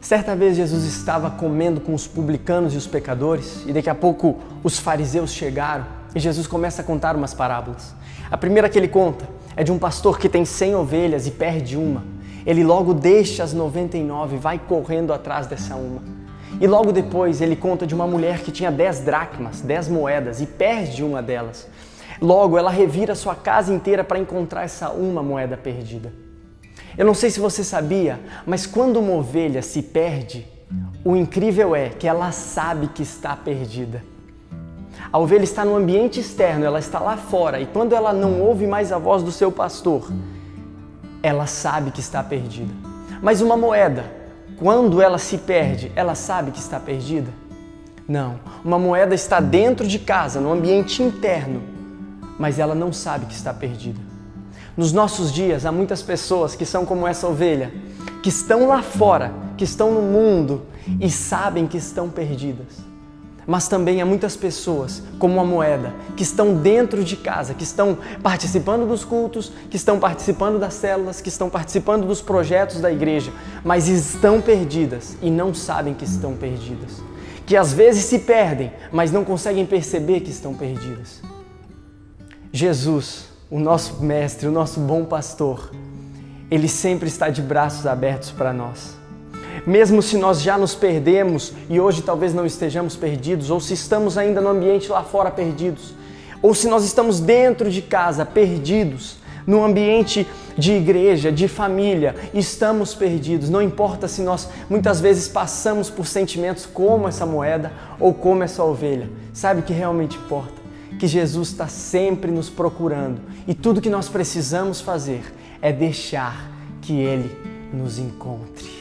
Certa vez Jesus estava comendo com os publicanos e os pecadores, e daqui a pouco os fariseus chegaram e Jesus começa a contar umas parábolas. A primeira que ele conta é de um pastor que tem 100 ovelhas e perde uma. Ele logo deixa as 99 e vai correndo atrás dessa uma. E logo depois ele conta de uma mulher que tinha 10 dracmas, 10 moedas, e perde uma delas. Logo ela revira sua casa inteira para encontrar essa uma moeda perdida. Eu não sei se você sabia, mas quando uma ovelha se perde, o incrível é que ela sabe que está perdida. A ovelha está no ambiente externo, ela está lá fora, e quando ela não ouve mais a voz do seu pastor, ela sabe que está perdida. Mas uma moeda, quando ela se perde, ela sabe que está perdida? Não. Uma moeda está dentro de casa, no ambiente interno, mas ela não sabe que está perdida. Nos nossos dias, há muitas pessoas que são como essa ovelha, que estão lá fora, que estão no mundo e sabem que estão perdidas. Mas também há muitas pessoas, como a moeda, que estão dentro de casa, que estão participando dos cultos, que estão participando das células, que estão participando dos projetos da igreja, mas estão perdidas e não sabem que estão perdidas. Que às vezes se perdem, mas não conseguem perceber que estão perdidas. Jesus o nosso mestre, o nosso bom pastor, ele sempre está de braços abertos para nós. Mesmo se nós já nos perdemos e hoje talvez não estejamos perdidos, ou se estamos ainda no ambiente lá fora perdidos, ou se nós estamos dentro de casa perdidos, no ambiente de igreja, de família, estamos perdidos. Não importa se nós muitas vezes passamos por sentimentos como essa moeda ou como essa ovelha. Sabe o que realmente importa? Que Jesus está sempre nos procurando e tudo que nós precisamos fazer é deixar que Ele nos encontre.